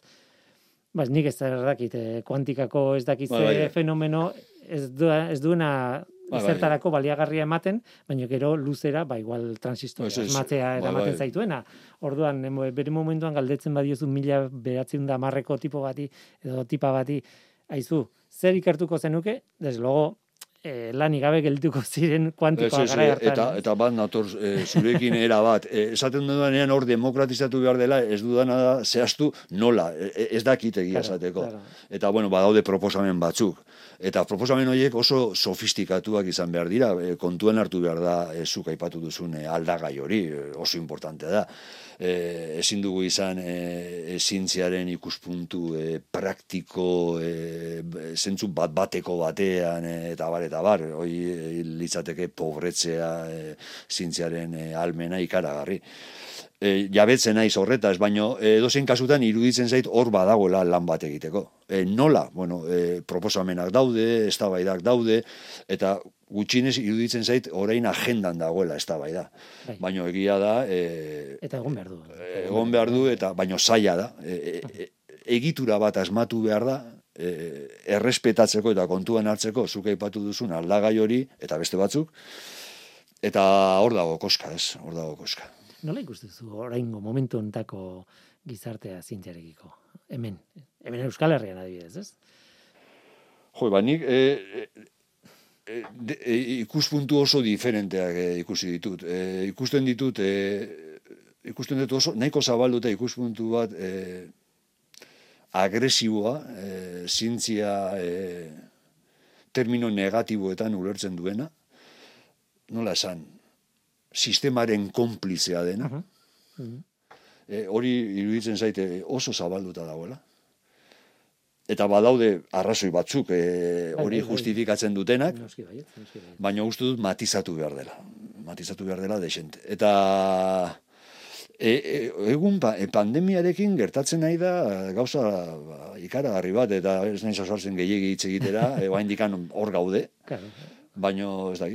Ba, nik ez dakit, kuantikako ez dakit bai. fenomeno ez, du, ez duena Ba, zertarako baliagarria ematen, baina gero luzera, ba, igual transistor esmatzea ba, eramaten ba, zaituena. Orduan, bere momentuan galdetzen badiozu mila behatzen da marreko tipo bati, edo tipa bati, aizu, zer ikertuko zenuke, desde logo, eh, lani gabe geldituko ziren kuantikoa gara hartan. Eta, eta bat nator eh, zurekin era bat. Eh, esaten dudanean hor demokratizatu behar dela, ez dudana da zehaztu nola, e, e, ez dakit egia esateko. Eta bueno, badaude proposamen batzuk. Eta proposamen horiek oso sofistikatuak izan behar dira, e, kontuen hartu behar da e, zuk aipatu duzun e, aldagai hori, oso importante da. E, ezin dugu izan e, zintziaren ikuspuntu e, praktiko e, zentzu bat bateko batean e, eta bar eta bar, hori litzateke pobretzea e, zintziaren e, almena ikaragarri e, jabetzen naiz horretaz, baino e, dozen kasutan iruditzen zait hor badagoela lan bat egiteko. E, nola, bueno, e, proposamenak daude, eztabaidak daude, eta gutxinez iruditzen zait orain agendan dagoela eztabaida. Bai. Baino egia da... E, eta egon behar du. Egon behar du, eta baino zaila da. E, e, egitura bat asmatu behar da, e, errespetatzeko eta kontuan hartzeko, zuke aipatu duzun aldagai hori, eta beste batzuk, eta hor dago koska, ez, hor dago koska nola ikustezu oraingo momentu ontako gizartea zientziarekiko? Hemen, hemen Euskal Herrian adibidez, ez? Jo, ba, nik e, e, e, ikuspuntu oso diferenteak e, ikusi ditut. E, ikusten ditut, e, ikusten ditut oso, nahiko zabalduta ikuspuntu bat e, agresiboa, e, zientzia e, termino negatiboetan ulertzen duena, nola esan, sistemaren konplizea dena. e, hori iruditzen zaite oso zabalduta dagoela. Eta badaude arrazoi batzuk e, hori justifikatzen dutenak, baina uste dut matizatu behar dela. Matizatu behar dela desente. Eta e, e, egun pa, e, pandemiarekin gertatzen nahi da gauza ba, ikaragarri bat, eta ez nahi zazartzen gehiagi hitz egitera, e, hor gaude, baina ez da,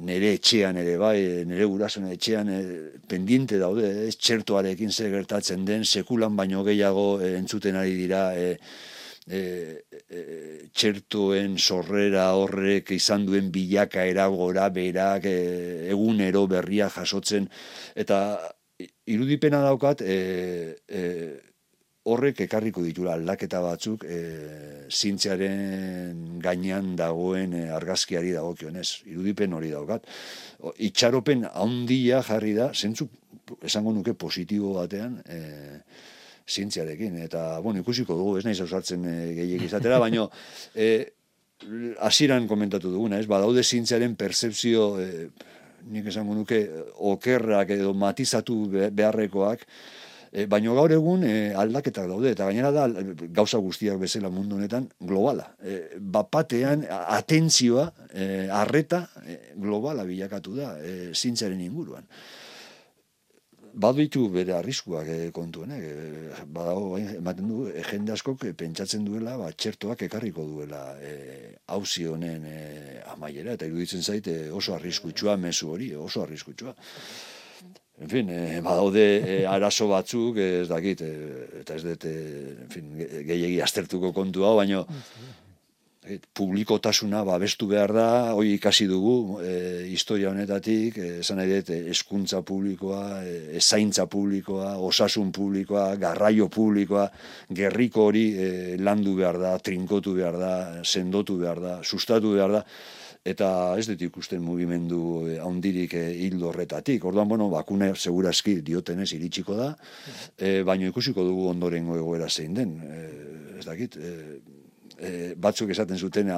nere etxean ere bai, nere gurasoen etxean e, pendiente daude, ez txertoarekin zer gertatzen den, sekulan baino gehiago e, entzuten ari dira e, e, txertoen sorrera horrek izan duen bilaka eragora berak e, egunero berria jasotzen, eta irudipena daukat, e, e, horrek ekarriko ditura aldaketa batzuk e, zintzearen gainean dagoen e, argazkiari dagokionez. Irudipen hori daukat. O, itxaropen handia jarri da, zentzu esango nuke positibo batean, e, zintziarekin. Eta, bueno, ikusiko dugu, ez nahi zauzartzen e, gehiagizatera, izatera, baino, e, asiran komentatu duguna, ez, badaude zintziaren percepzio, e, nik esango nuke, okerrak edo matizatu beharrekoak, E, baino gaur egun e, aldaketak daude, eta gainera da gauza guztiak bezala mundu honetan globala. E, bapatean atentzioa, e, arreta e, globala bilakatu da, e, zintzaren inguruan. baditu bere arriskuak e, kontuen, e, badago, ematen du, e, jende askok pentsatzen duela, ba, txertoak ekarriko duela e, hauzi honen e, amaiera, eta iruditzen zaite oso arriskutsua mezu hori, oso arriskutsua. En fin, eh, badaude eh, arazo batzuk, ez dakit, eh, eta ez dut, eh, en fin, gehiagi aztertuko kontu hau, baina eh, publikotasuna babestu behar da, hoi ikasi dugu, eh, historia honetatik, eh, esan nahi dut, eskuntza publikoa, eh, ezaintza publikoa, osasun publikoa, garraio publikoa, gerriko hori eh, landu behar da, trinkotu behar da, sendotu behar da, sustatu behar da, eta ez dut ikusten mugimendu eh, handirik eh, hildo horretatik. Orduan, bueno, bakune segurazki diotenez iritsiko da, e, baino ikusiko dugu ondorengo egoera zein den. E, ez dakit, e, e, batzuk esaten zuten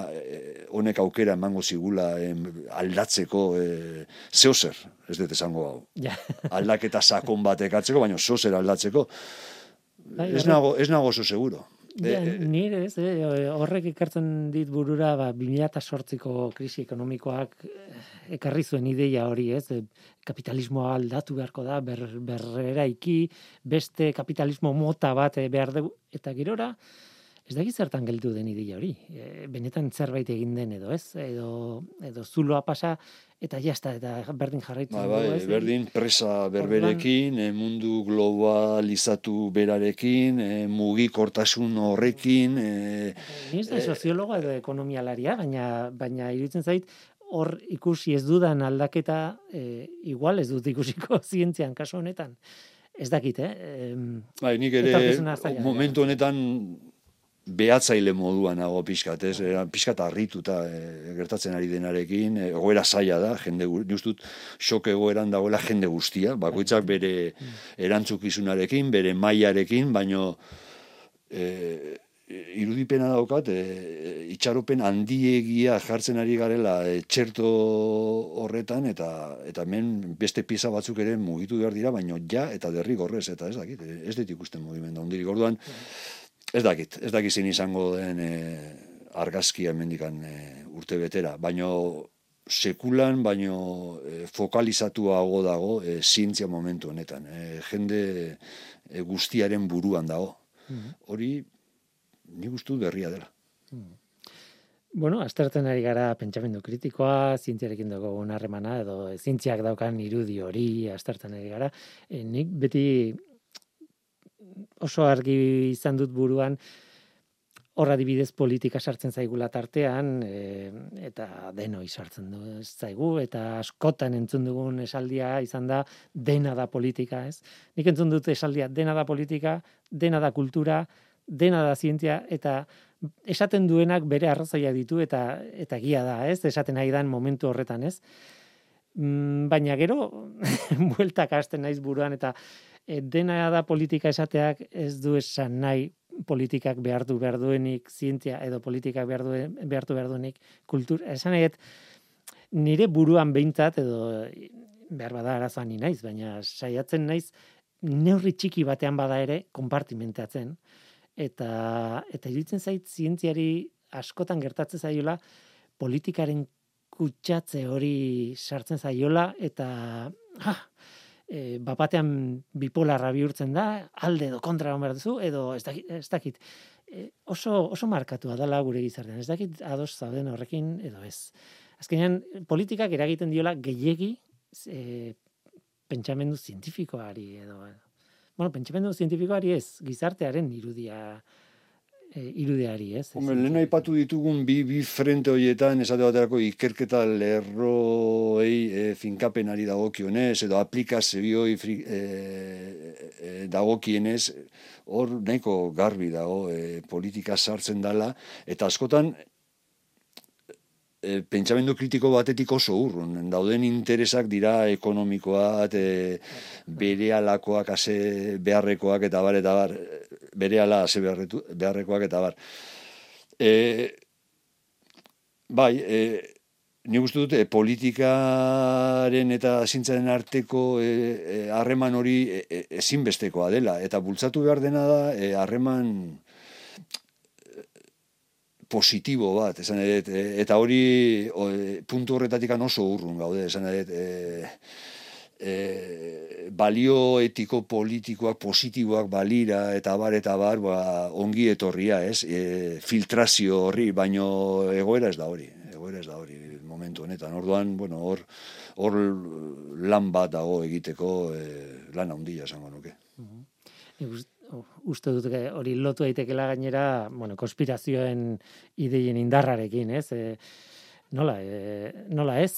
honek aukera emango zigula aldatzeko e, zeozer, ez dut esango hau. Ja. Aldaketa sakon bat ekatzeko, baino zeozer aldatzeko. Bai, ez, nago, ez nago oso seguro. Ja, e, nire ez, eh, horrek ikartzen dit burura ba, 2008ko krisi ekonomikoak eh, ekarri zuen ideia hori, ez? Kapitalismoa aldatu beharko da, ber, berrera iki, beste kapitalismo mota bat behar dugu, eta girora, ez da zertan geldu den ideia hori. E, benetan zerbait egin den edo, ez? Edo, edo zuloa pasa, eta jazta, eta berdin jarraitzen. Ba, bai, ez, berdin presa berberekin, e, mundu globalizatu berarekin, e, mugikortasun horrekin. E, Ni ez da e, soziologa edo ekonomialaria, baina, baina iruditzen zait, hor ikusi ez dudan aldaketa, e, igual ez dut ikusiko zientzian kaso honetan. Ez dakit, eh? bai, nik ere momentu honetan behatzaile moduan nago pixkat, ez? Era, pixkat arrituta e, gertatzen ari denarekin, e, egoera zaila da, jende justut sok egoeran dagoela jende guztia, bakoitzak bere erantzukizunarekin, bere mailarekin, baino e, irudipena daukat, e, itxaropen handiegia jartzen ari garela e, txerto horretan, eta eta hemen beste pieza batzuk ere mugitu behar dira, baino ja eta derrigorrez, eta ez dakit, ez dit ikusten mugimendu handirik. Orduan, Ez dakit, ez dakit zin izango den e, argazkia mendikan e, urte betera, baino sekulan, baino e, fokalizatuago dago e, zientzia momentu honetan. E, jende e, guztiaren buruan dago. Mhm. Hori, ni guztu berria dela. Mhm. Bueno, aztertzen ari gara pentsamendu kritikoa, zientziarekin dugu harremana edo zientziak daukan irudi hori aztertzen ari gara. E, nik beti oso argi izan dut buruan horra dibidez politika sartzen zaigula tartean e, eta denoi sartzen du zaigu eta askotan entzun dugun esaldia izan da dena da politika, ez? Nik entzun dut esaldia dena da politika, dena da kultura, dena da zientzia eta esaten duenak bere arrazoia ditu eta eta egia da, ez? Esaten nahi dan momentu horretan, ez? Mm, baina gero bueltak hasten naiz buruan eta e, dena da politika esateak ez du esan nahi politikak behartu behar duenik zientzia edo politikak behar duen, behartu behar duenik kultur. Esan nahi, nire buruan behintzat edo behar bada arazoan ni naiz, baina saiatzen naiz neurri txiki batean bada ere konpartimentatzen eta eta iruditzen zait zientziari askotan gertatzen zaiola politikaren kutsatze hori sartzen zaiola eta ah, e, bapatean bipolarra bihurtzen da, alde edo kontra behar duzu, edo ez dakit, ez dakit. E, oso, oso markatua dela gure gizartean, ez dakit ados zauden horrekin, edo ez. Azkenean, politikak eragiten diola gehiegi e, pentsamendu zientifikoari, edo, bueno, pentsamendu zientifikoari ez, gizartearen irudia, e, irudeari, ez? Hombre, lehen aipatu ditugun bi, bi frente horietan, esate baterako ikerketa lerroei e, finkapenari dagokionez, edo aplikazioi e, e, dagokienez, hor nahiko garbi dago e, politika sartzen dala, eta askotan e, pentsamendu kritiko batetik oso urrun. Dauden interesak dira ekonomikoa, e, bere alakoak, ase beharrekoak eta bar, eta bar, bere ala ase beharrekoak eta bar. E, bai, e, ni guztu dut, e, politikaren eta zintzaren arteko harreman e, e, hori e, ezinbestekoa dela. Eta bultzatu behar dena da, harreman positibo bat, esan edet, e, eta hori o, e, puntu horretatik oso urrun gaude, esan edet, e, e, balio etiko politikoak positiboak balira eta bar eta bar ba, ongi etorria, ez? E, filtrazio horri, baino egoera ez da hori, egoera ez da hori momentu honetan. Orduan, bueno, hor hor lan bat dago egiteko e, lan handia esango nuke. Uste dut hori lotu daitekela gainera, bueno, konspirazioen ideien indarrarekin, ez? E, nola, e, nola ez?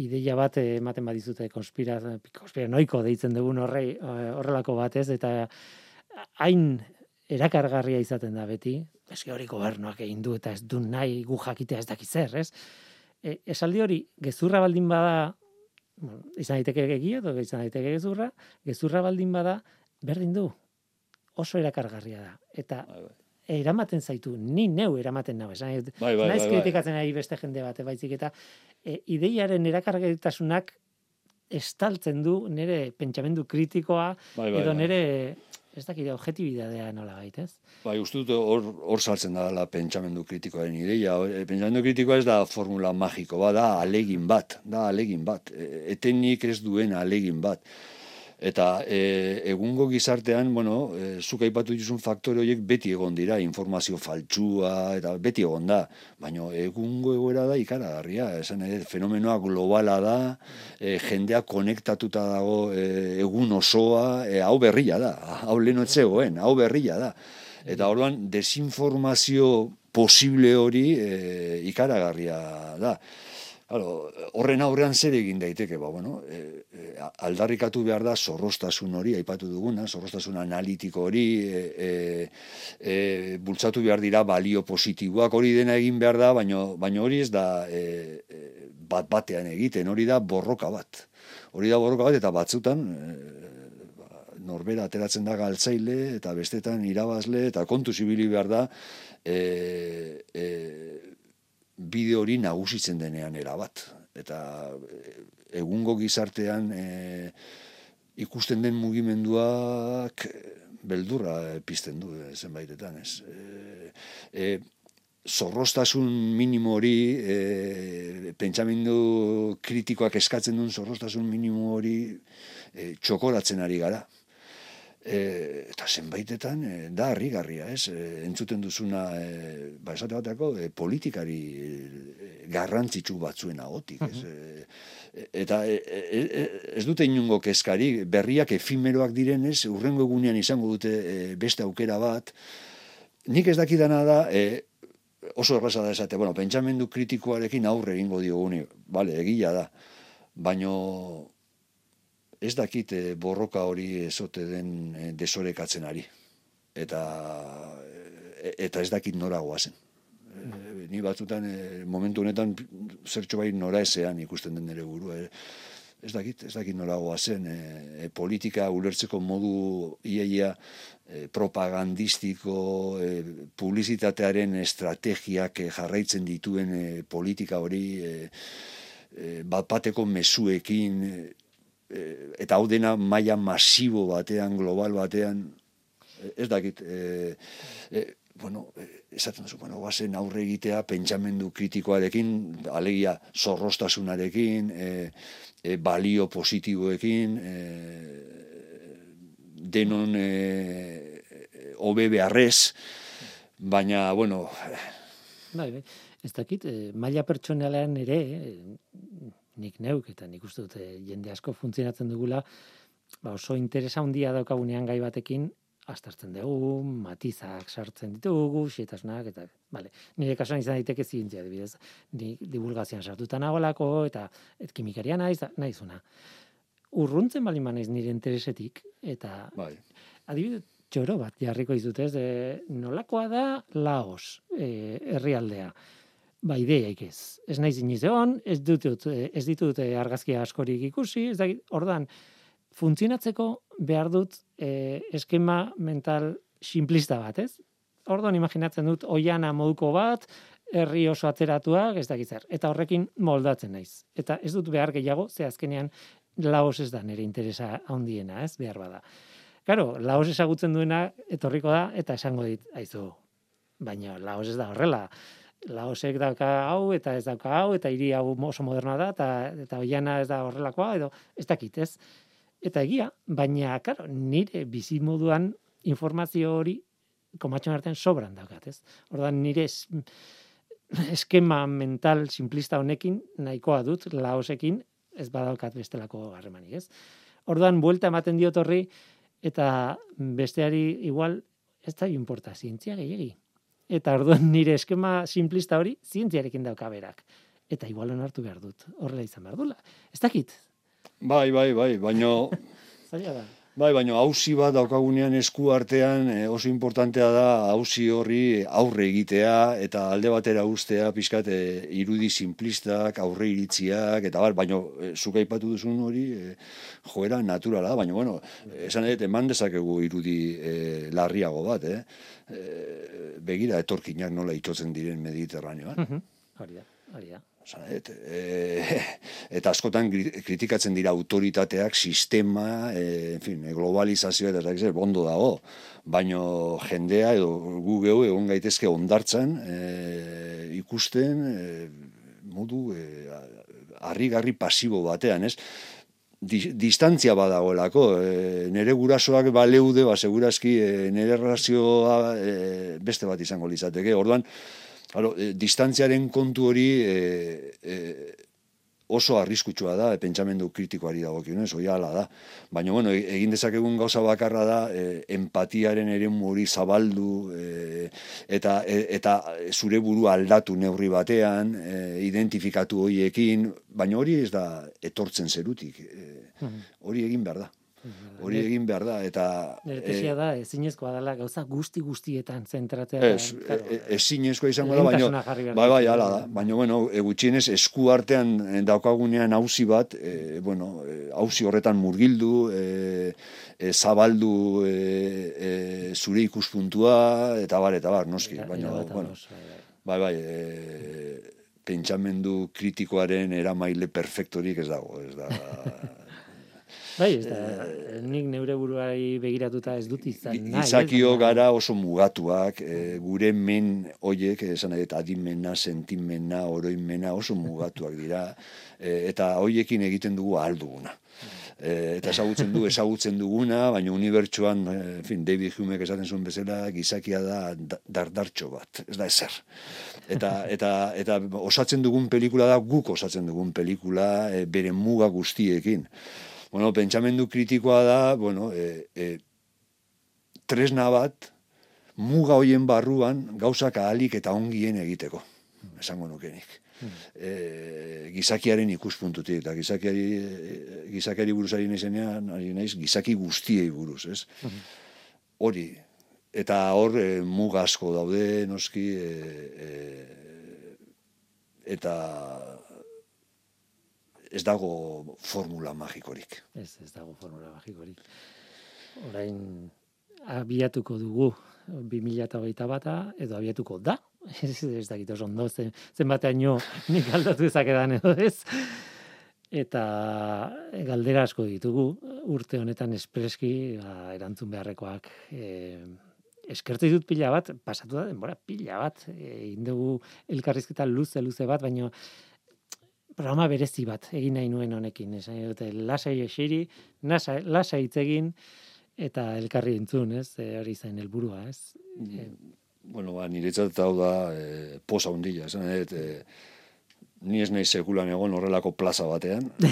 ideia bat ematen badizute konspira konspiranoiko deitzen dugun horrei horrelako batez eta hain erakargarria izaten da beti eske hori gobernuak egin du eta ez du nahi gu jakitea ez dakiz zer, ez? E, esaldi hori gezurra baldin bada bueno, izan daiteke egia edo izan daiteke gezurra, gezurra baldin bada berdin du. Oso erakargarria da. Eta bai, bai eramaten zaitu, ni neu eramaten esan, bai, bai, naiz bai, kritikatzen ari beste jende bat, baizik eta e, ideiaren erakargaitasunak estaltzen du nire pentsamendu kritikoa, bai, bai, edo nire ez dakit, objetibidadea nola gaitez. Bai, uste dut hor, hor saltzen da la pentsamendu kritikoaren ideia. E, pentsamendu kritikoa ez da formula magiko, ba, da alegin bat, da alegin bat. E, etenik ez duen alegin bat. Eta e, egungo gizartean, bueno, e, zuk aipatu dituzun faktore horiek beti egon dira, informazio faltsua, eta beti egon da. Baina egungo egoera da ikaragarria, esan e, fenomenoa globala da, e, jendea konektatuta dago e, egun osoa, e, hau berria da, hau lehen etzegoen, hau berria da. Eta orduan, desinformazio posible hori e, ikaragarria da. Claro, horren aurrean zer egin daiteke, ba, bueno, e, e, aldarrikatu behar da zorrostasun hori, aipatu duguna, zorrostasun analitiko hori, e, e, bultzatu behar dira balio positiboak, hori dena egin behar da, baina baino hori ez da bat batean egiten, hori da borroka bat. Hori da borroka bat, eta batzutan, ba, norbera ateratzen da galtzaile, eta bestetan irabazle, eta kontu zibili behar da, e, e, bide hori nagusitzen denean erabat. Eta eh, egungo gizartean e, ikusten den mugimenduak eh, beldurra pizten du zenbaitetan, ez. E, e, zorrostasun minimo hori, e, pentsamendu kritikoak eskatzen duen zorrostasun minimo hori e, txokoratzen ari gara. E, eta zenbaitetan e, da harrigarria, ez? E, entzuten duzuna e, ba esate bateako e, politikari e, garrantzitsu batzuen agotik, ez? Mhm. E, eta e, e, ez dute inungo kezkari, berriak efimeroak direnez, urrengo egunean izango dute beste aukera bat. Nik ez dakidana da, e, oso erraza da esate, bueno, pentsamendu kritikoarekin aurre egingo dioguni, bale, egila da, baino ez dakit eh, borroka hori ezote den e, desorekatzen ari. Eta, eh, eta ez dakit nora goazen. ni batzutan, momentu honetan, zertxo bai nora ezean ikusten den nire buru. ez dakit, ez dakit nora goazen. E, politika ulertzeko modu iaia propagandistiko, e, publizitatearen estrategiak jarraitzen dituen politika hori, e, bat bateko mesuekin, Eh, eta hau dena maila masibo batean, global batean, eh, ez dakit, e, e, bueno, esaten duzu, bueno, guazen aurre egitea pentsamendu kritikoarekin, alegia zorrostasunarekin, e, e, balio positiboekin, e, denon e, obe beharrez, baina, bueno... Bai, bai. Ez dakit, maila pertsonalean ere, nik neuk eta nik uste dute jende asko funtzionatzen dugula, ba oso interesa handia daukagunean gai batekin astartzen dugu, matizak sartzen ditugu, xietasunak, eta, bale, nire kasuan izan daiteke zientzia, adibidez, ni divulgazioan sartuta nagoelako, eta et kimikaria naiz, naizuna. Urruntzen bali manaiz nire interesetik, eta, bai. adibidez, txoro bat jarriko izutez, e, nolakoa da Laos, e, herrialdea ba ideiaik ez. Ez naiz iniz egon, ez ditut, ez ditut eh, argazkia askorik ikusi, ez da, ordan, funtzionatzeko behar dut eh, eskema mental simplista bat, ez? Orduan imaginatzen dut oiana moduko bat, herri oso atzeratuak, ez dakit zer. Eta horrekin moldatzen naiz. Eta ez dut behar gehiago, ze azkenean laos ez da nire interesa handiena, ez? Behar bada. Claro, laos ezagutzen duena etorriko da eta esango dit, aizu. Baina laos ez da horrela Laosek dauka hau eta ez dauka hau eta hiri hau oso moderna da eta eta oiana ez da horrelakoa edo ez dakit, ez? Eta egia, baina claro, nire bizi moduan informazio hori komatxon artean sobran daukat, ez? Ordan nire es, eskema mental simplista honekin nahikoa dut Laosekin ez badaukat bestelako harremanik, ez? Ordan buelta ematen diot horri eta besteari igual ez da importa zientzia gehiegi eta orduan nire eskema simplista hori zientziarekin dauka berak. Eta igual hartu behar dut, horrela izan behar dula. Ez dakit? Bai, bai, bai, baino... Zaila da. Bai, baina hausi bat daukagunean esku artean eh, oso importantea da hausi horri aurre egitea eta alde batera ustea pixkat e, irudi simplistak, aurre iritziak eta bar, baina e, zuk aipatu duzun hori joera naturala, baina bueno, esan edo eman dezakegu irudi e, larriago bat, eh? begira etorkinak nola itotzen diren mediterraneoan. Hori da, hori da. Et, e, eta askotan kritikatzen dira autoritateak, sistema, e, en fin, globalizazioa eta ez bondo dago, baino jendea edo gu gehu egon gaitezke ondartzan e, ikusten e, modu e, harrigarri pasibo batean, ez? distantzia badagoelako, e, nere gurasoak baleude, ba, segurazki e, nere razioa e, beste bat izango litzateke, orduan, Claro, e, distantziaren kontu hori e, e, oso arriskutsua da, e, pentsamendu kritikoari dagokionez, hori ala da. Baina, bueno, e, egin dezakegun gauza bakarra da, e, empatiaren ere hori zabaldu, e, eta, e, eta zure buru aldatu neurri batean, e, identifikatu horiekin, baina hori ez da etortzen zerutik. E, hori egin behar da. Hori egin behar da, eta... Neretesia e, da, ezinezkoa dela gauza guzti guztietan zentratea. Ez, e, ezinezkoa izango da, baina... Bai, bai, ala da. Baina, bueno, egutxienez, esku artean daukagunean hausi bat, e, bueno, hausi horretan murgildu, e, e, zabaldu e, e, zure ikuspuntua, eta bar, eta bar, noski. baina, bueno, bai, bai, e, pentsamendu kritikoaren eramaile perfektorik ez dago, ez da... Bai, ez da, e, nik neure buruari begiratuta ez dut izan. Nahi, izakio gara oso mugatuak, e, gure men oiek, esan eta adimena, sentimena, oroimena oso mugatuak dira, e, eta hoiekin egiten dugu alduguna. Eta ezagutzen du, ezagutzen duguna, baina unibertsuan, en fin, David Humek esaten zuen bezala, gizakia da dardartxo bat, ez da ezer. Eta, eta, eta osatzen dugun pelikula da, guk osatzen dugun pelikula, bere muga guztiekin bueno, pentsamendu kritikoa da, bueno, e, e, tresna bat, muga hoien barruan, gauzak ahalik eta ongien egiteko, esango nukenik. E, gizakiaren ikuspuntutik, eta gizakiari, gizakiari buruz ari naizenean, ari naiz, gizaki guztiei buruz, ez? Hori, eta hor e, muga asko daude, noski, e, e, eta ez dago formula magikorik. Ez, ez dago formula magikorik. Orain, abiatuko dugu 2008 bata, edo abiatuko da, ez, ez dakit oso ondo, zen, zen batean nik aldatu edan edo ez. Eta galdera asko ditugu, urte honetan espreski, ba, erantzun beharrekoak, e, eskertu ditut pila bat, pasatu da denbora pila bat, e, indugu elkarrizketa luze, luze bat, baina programa berezi bat egin nahi nuen honekin, esan dute lasai esiri, lasai hitz egin eta elkarri entzun, ez? E, hori zen helburua, ez? E, bueno, ba niretzat hau da e, posa hundilla, esan dut, e, ni ez nahi sekulan egon horrelako plaza batean.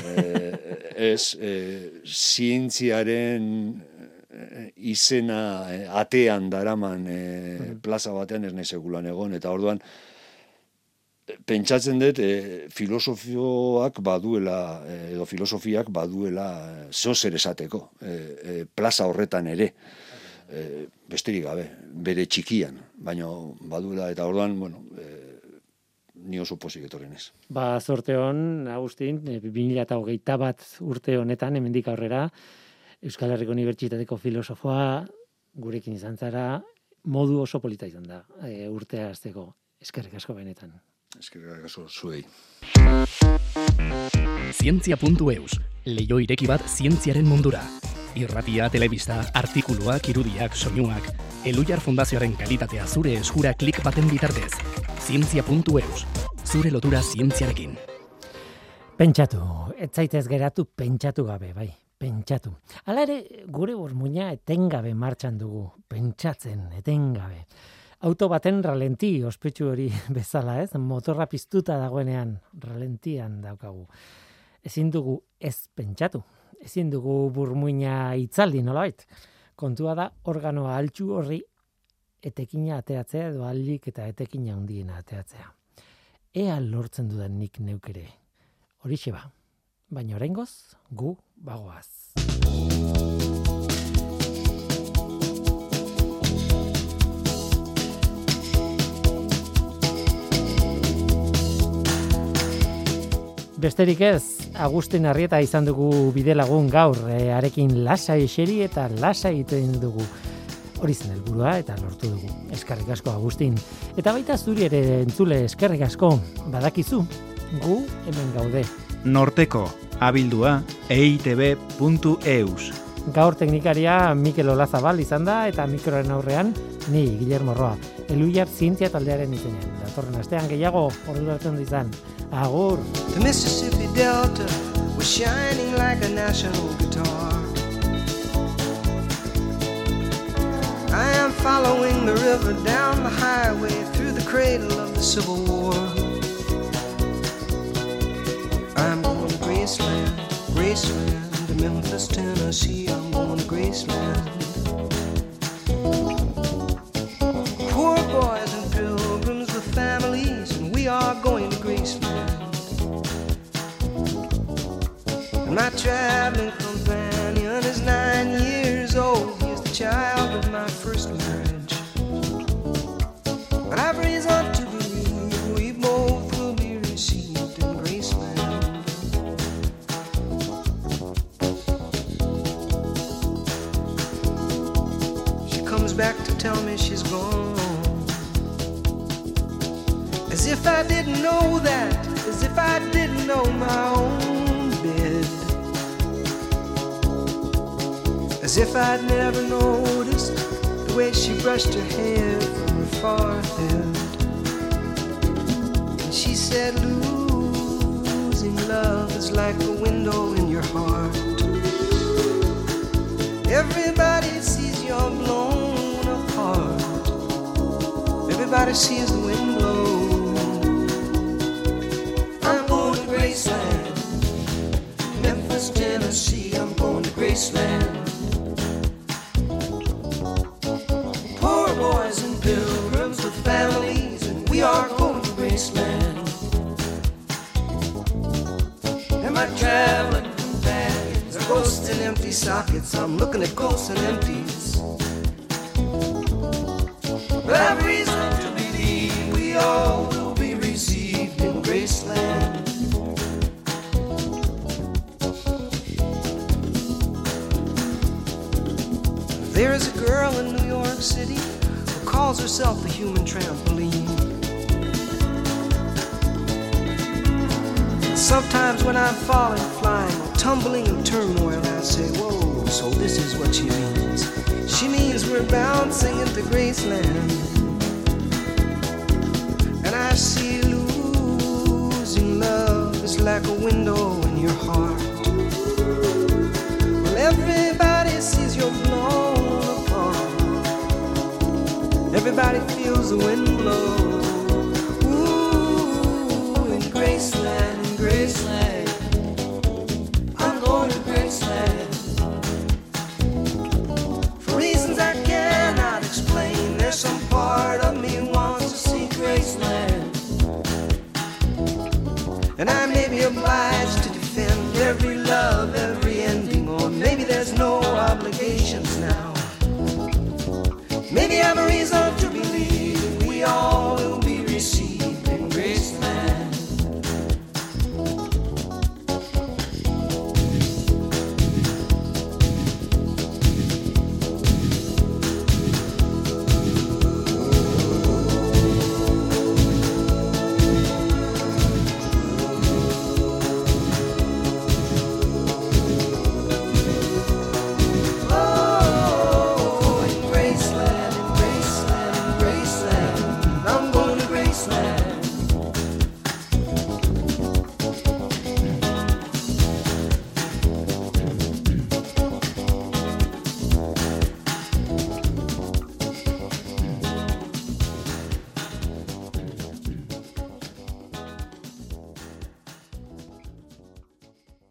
E, ez, e, zientziaren e, izena e, atean daraman e, plaza batean ez nahi sekulan egon, eta orduan, pentsatzen dut e, filosofioak baduela e, edo filosofiak baduela zeo zer esateko e, plaza horretan ere e, besterik gabe bere txikian baina baduela eta orduan bueno e, ni oso posik etorren ez. Ba, zorte hon, Agustin, 2008 bat urte honetan, hemendik aurrera, Euskal Herriko Unibertsitateko filosofoa, gurekin izan zara, modu oso polita izan da, e, urtea azteko. Eskerrik asko benetan. Eskerrik asko zuei. Zientzia.eus, leio ireki bat zientziaren mundura. Irratia, telebista, artikuluak, irudiak, soinuak, Elujar Fundazioaren kalitatea zure eskura klik baten bitartez. Zientzia.eus, zure lotura zientziarekin. Pentsatu, ez zaitez geratu pentsatu gabe, bai, pentsatu. Hala ere, gure burmuina etengabe martxan dugu, pentsatzen, etengabe. Auto baten ralenti, ospetsu hori bezala, ez? Motorra piztuta dagoenean, ralentian daukagu. Ezin dugu ez pentsatu, ezin dugu burmuina itzaldi nolabait. Kontua da organoa altxu horri etekina ateatzea edo aldik eta etekina handiena ateatzea. Ea lortzen dudan nik neukere. Horixe ba. Baina oraingoz gu bagoaz. Besterik ez, Agustin Arrieta izan dugu bide lagun gaur, e, arekin lasa eseri eta lasa egiten dugu. Hori zen helburua eta lortu dugu. Eskerrik asko Agustin. Eta baita zuri ere entzule eskerrik asko. Badakizu, gu hemen gaude. Norteko, abildua, eitb.eus. Gaur teknikaria Mikel Olazabal izan da eta mikroren aurrean ni Guillermo Roa. Eluiar zientzia taldearen izenean. Datorren astean gehiago orduratzen izan. Agur. The Mississippi Delta was shining like a national guitar. I am following the river down the highway through the cradle of the Civil War. I'm going to Graceland, Graceland, Memphis, Tennessee. I'm going to Graceland. Poor boys and pilgrims with families, and we are going to Graceland. And my traveling companion is nine years tell me she's gone. As if I didn't know that, as if I didn't know my own bed. As if I'd never noticed the way she brushed her hair from her forehead. And she said, Losing love is like a window in your heart. Everybody sees you're blown Everybody sees the wind blow. I'm going to Graceland, Memphis, Tennessee. I'm going to Graceland. Poor boys and pilgrims with families, and we are going to Graceland. And my traveling companions are ghosts in empty sockets. I'm looking at ghosts and empties. Herself the human trampoline. Sometimes when I'm falling, flying, tumbling in turmoil, I say, Whoa, so this is what she means. She means we're bouncing into Graceland. And I see losing love is like a window Everybody feels the wind blow. Ooh, in Graceland, Graceland. I'm going to Graceland. For reasons I cannot explain, there's some part of me wants to see Graceland. And I may